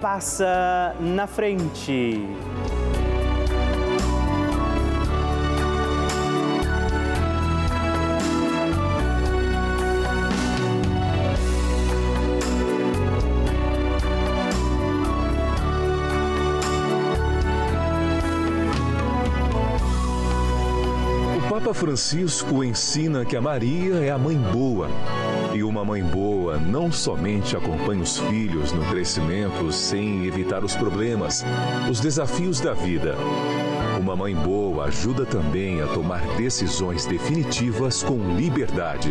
passa na frente. Papa Francisco ensina que a Maria é a mãe boa e uma mãe boa não somente acompanha os filhos no crescimento sem evitar os problemas, os desafios da vida. Uma mãe boa ajuda também a tomar decisões definitivas com liberdade.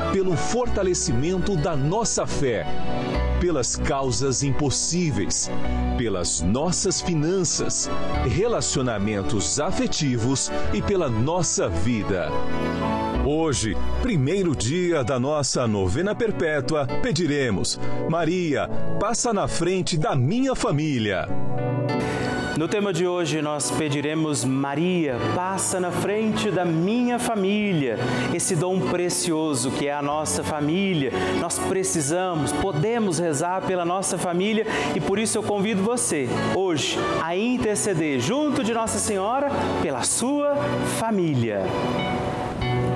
pelo fortalecimento da nossa fé, pelas causas impossíveis, pelas nossas finanças, relacionamentos afetivos e pela nossa vida. Hoje, primeiro dia da nossa novena perpétua, pediremos: Maria, passa na frente da minha família. No tema de hoje, nós pediremos: Maria, passa na frente da minha família. Esse dom precioso que é a nossa família. Nós precisamos, podemos rezar pela nossa família e por isso eu convido você, hoje, a interceder junto de Nossa Senhora pela sua família.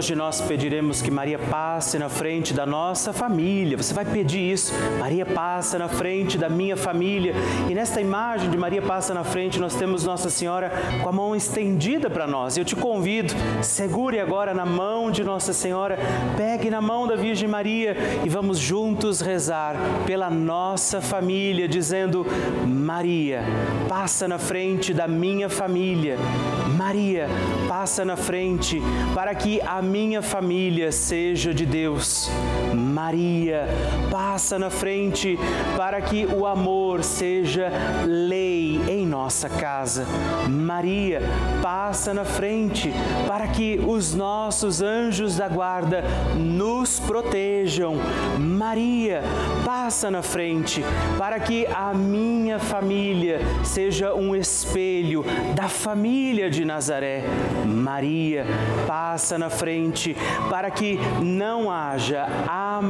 Hoje nós pediremos que Maria passe na frente da nossa família. Você vai pedir isso. Maria passa na frente da minha família. E nesta imagem de Maria passa na frente, nós temos Nossa Senhora com a mão estendida para nós. Eu te convido, segure agora na mão de Nossa Senhora, pegue na mão da Virgem Maria e vamos juntos rezar pela nossa família, dizendo: Maria, passa na frente da minha família. Maria, passa na frente para que a minha família seja de Deus. Maria, passa na frente para que o amor seja lei em nossa casa. Maria, passa na frente para que os nossos anjos da guarda nos protejam. Maria, passa na frente para que a minha família seja um espelho da família de Nazaré. Maria, passa na frente para que não haja amargura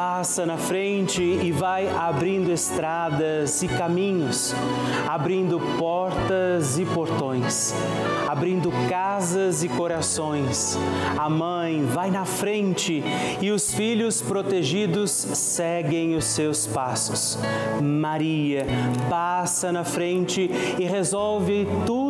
passa na frente e vai abrindo estradas e caminhos, abrindo portas e portões, abrindo casas e corações. A mãe vai na frente e os filhos protegidos seguem os seus passos. Maria passa na frente e resolve tudo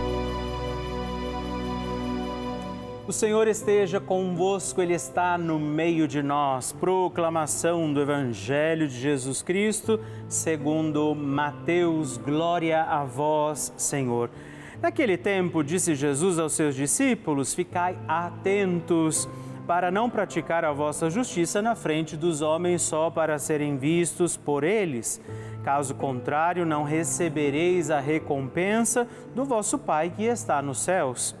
O Senhor esteja convosco, Ele está no meio de nós. Proclamação do Evangelho de Jesus Cristo, segundo Mateus. Glória a vós, Senhor. Naquele tempo, disse Jesus aos seus discípulos: Ficai atentos para não praticar a vossa justiça na frente dos homens só para serem vistos por eles. Caso contrário, não recebereis a recompensa do vosso Pai que está nos céus.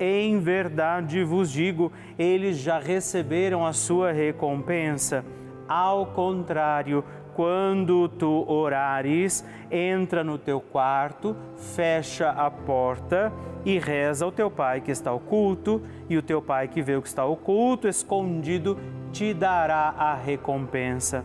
em verdade vos digo, eles já receberam a sua recompensa. Ao contrário, quando tu orares, entra no teu quarto, fecha a porta e reza ao teu pai que está oculto, e o teu pai que vê o que está oculto, escondido, te dará a recompensa.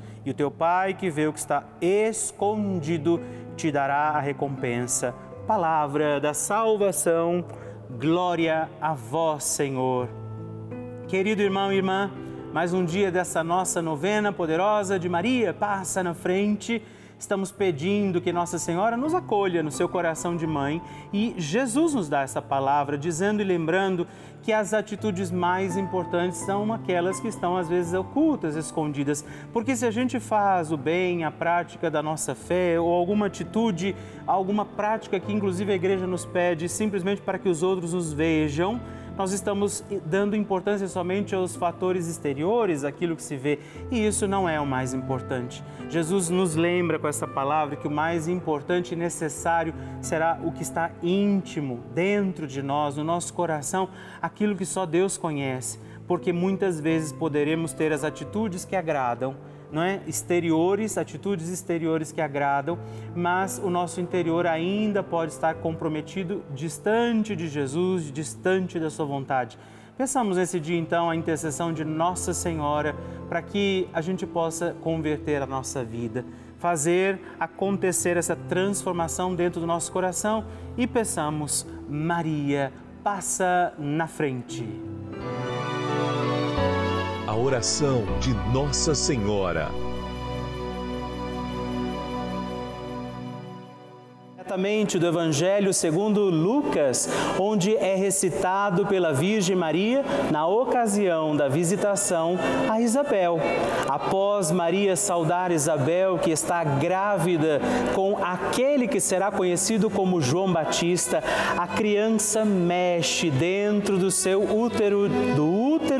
E o teu Pai que vê o que está escondido te dará a recompensa. Palavra da salvação, glória a vós, Senhor. Querido irmão e irmã, mais um dia dessa nossa novena poderosa de Maria passa na frente. Estamos pedindo que Nossa Senhora nos acolha no seu coração de mãe e Jesus nos dá essa palavra, dizendo e lembrando que as atitudes mais importantes são aquelas que estão às vezes ocultas, escondidas. Porque se a gente faz o bem, a prática da nossa fé ou alguma atitude, alguma prática que inclusive a igreja nos pede simplesmente para que os outros nos vejam, nós estamos dando importância somente aos fatores exteriores, aquilo que se vê, e isso não é o mais importante. Jesus nos lembra com essa palavra que o mais importante e necessário será o que está íntimo, dentro de nós, no nosso coração, aquilo que só Deus conhece, porque muitas vezes poderemos ter as atitudes que agradam não é? exteriores, atitudes exteriores que agradam, mas o nosso interior ainda pode estar comprometido distante de Jesus, distante da sua vontade. Pensamos nesse dia então a intercessão de Nossa Senhora para que a gente possa converter a nossa vida, fazer acontecer essa transformação dentro do nosso coração e peçamos, Maria, passa na frente a oração de Nossa Senhora. diretamente do Evangelho segundo Lucas, onde é recitado pela Virgem Maria na ocasião da visitação a Isabel. Após Maria saudar Isabel, que está grávida com aquele que será conhecido como João Batista, a criança mexe dentro do seu útero, do útero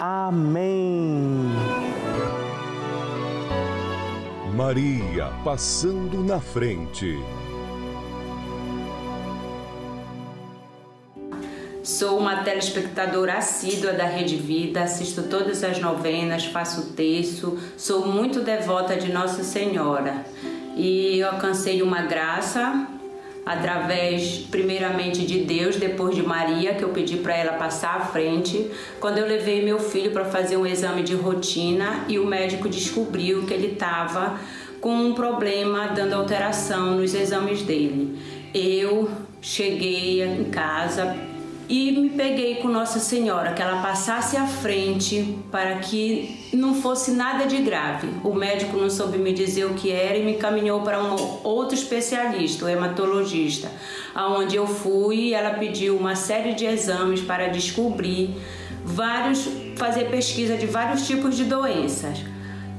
Amém. Maria passando na frente. Sou uma telespectadora assídua da Rede Vida, assisto todas as novenas, faço texto, sou muito devota de Nossa Senhora e eu alcancei uma graça através primeiramente de Deus, depois de Maria, que eu pedi para ela passar à frente, quando eu levei meu filho para fazer um exame de rotina e o médico descobriu que ele estava com um problema dando alteração nos exames dele. Eu cheguei em casa e me peguei com Nossa Senhora, que ela passasse à frente para que não fosse nada de grave. O médico não soube me dizer o que era e me encaminhou para um outro especialista, o hematologista, aonde eu fui e ela pediu uma série de exames para descobrir vários, fazer pesquisa de vários tipos de doenças.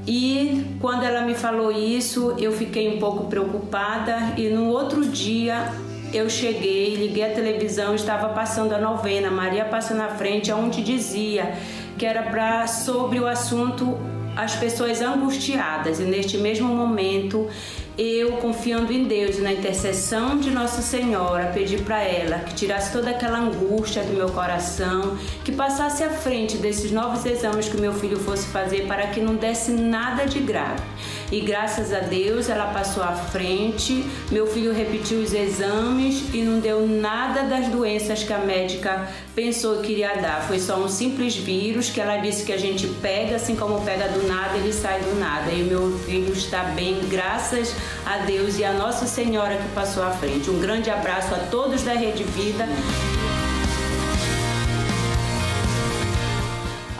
E quando ela me falou isso, eu fiquei um pouco preocupada e no outro dia eu cheguei, liguei a televisão, estava passando a novena, Maria passa na frente, onde dizia que era para sobre o assunto as pessoas angustiadas. E neste mesmo momento eu, confiando em Deus e na intercessão de Nossa Senhora, pedi para ela que tirasse toda aquela angústia do meu coração, que passasse à frente desses novos exames que meu filho fosse fazer para que não desse nada de grave. E graças a Deus ela passou à frente, meu filho repetiu os exames e não deu nada das doenças que a médica pensou que iria dar. Foi só um simples vírus que ela disse que a gente pega, assim como pega do nada, ele sai do nada. E meu filho está bem, graças a Deus e a Nossa Senhora que passou à frente. Um grande abraço a todos da Rede Vida.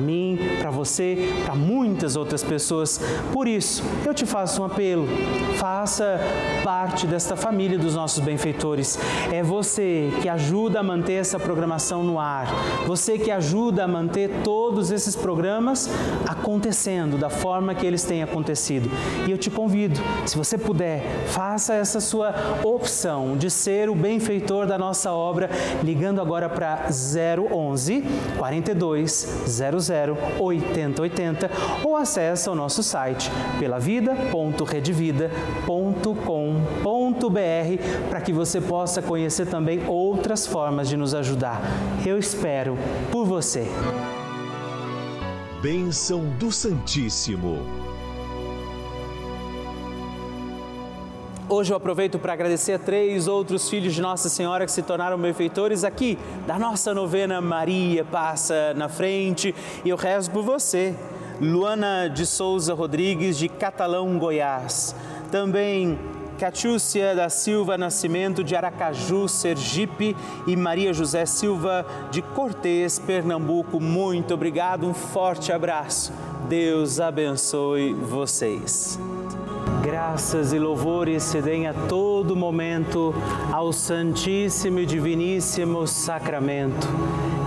mim, para você, para muitas outras pessoas. Por isso, eu te faço um apelo. Faça parte desta família dos nossos benfeitores. É você que ajuda a manter essa programação no ar. Você que ajuda a manter todos esses programas acontecendo da forma que eles têm acontecido. E eu te convido, se você puder, faça essa sua opção de ser o benfeitor da nossa obra, ligando agora para 011 42 00 8080 ou acesse o nosso site pelavida.redvida.com.br para que você possa conhecer também outras formas de nos ajudar. Eu espero por você. Bênção do Santíssimo. Hoje eu aproveito para agradecer a três outros filhos de Nossa Senhora que se tornaram benfeitores aqui da nossa novena Maria Passa na Frente e eu rezo por você. Luana de Souza Rodrigues, de Catalão, Goiás. Também Catiúcia da Silva Nascimento, de Aracaju, Sergipe. E Maria José Silva, de Cortês, Pernambuco. Muito obrigado, um forte abraço. Deus abençoe vocês. Graças e louvores se deem a todo momento ao Santíssimo e Diviníssimo Sacramento.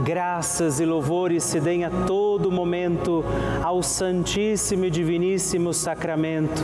Graças e louvores se deem a todo momento ao Santíssimo e Diviníssimo Sacramento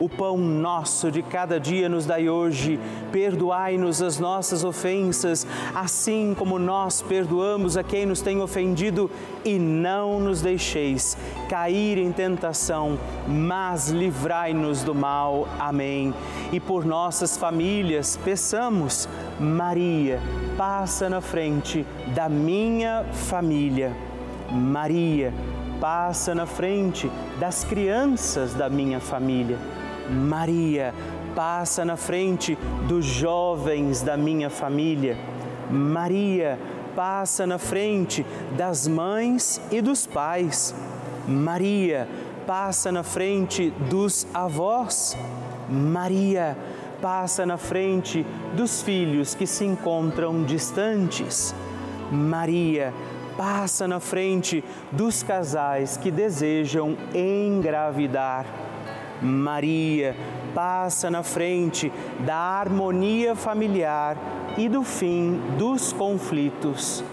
O pão nosso de cada dia nos dai hoje. Perdoai-nos as nossas ofensas, assim como nós perdoamos a quem nos tem ofendido, e não nos deixeis cair em tentação, mas livrai-nos do mal. Amém. E por nossas famílias, peçamos, Maria, passa na frente da minha família. Maria, passa na frente das crianças da minha família. Maria, passa na frente dos jovens da minha família. Maria, passa na frente das mães e dos pais. Maria, passa na frente dos avós. Maria, passa na frente dos filhos que se encontram distantes. Maria, passa na frente dos casais que desejam engravidar. Maria passa na frente da harmonia familiar e do fim dos conflitos.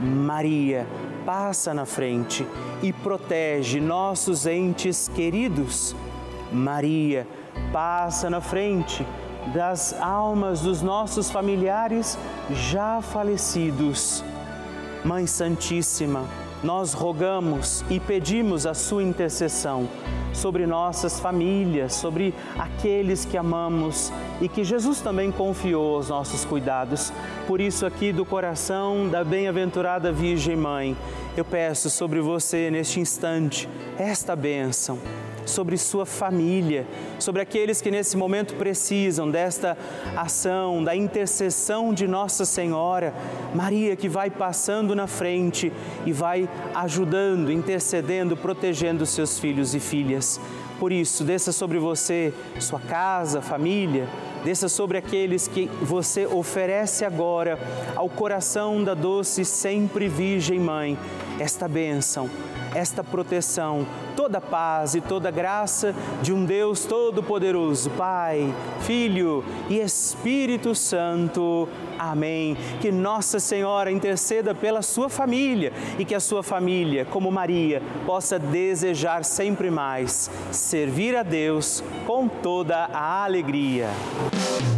Maria passa na frente e protege nossos entes queridos. Maria passa na frente das almas dos nossos familiares já falecidos. Mãe Santíssima, nós rogamos e pedimos a sua intercessão sobre nossas famílias, sobre aqueles que amamos e que Jesus também confiou aos nossos cuidados. Por isso, aqui do coração da bem-aventurada Virgem Mãe, eu peço sobre você neste instante esta bênção sobre sua família, sobre aqueles que nesse momento precisam desta ação, da intercessão de Nossa Senhora, Maria que vai passando na frente e vai ajudando, intercedendo, protegendo seus filhos e filhas. Por isso, desça sobre você, sua casa, família, desça sobre aqueles que você oferece agora ao coração da doce sempre Virgem Mãe esta bênção, esta proteção, toda paz e toda graça de um Deus Todo-Poderoso, Pai, Filho e Espírito Santo. Amém. Que Nossa Senhora interceda pela sua família e que a sua família, como Maria, possa desejar sempre mais servir a Deus com toda a alegria. Thank you.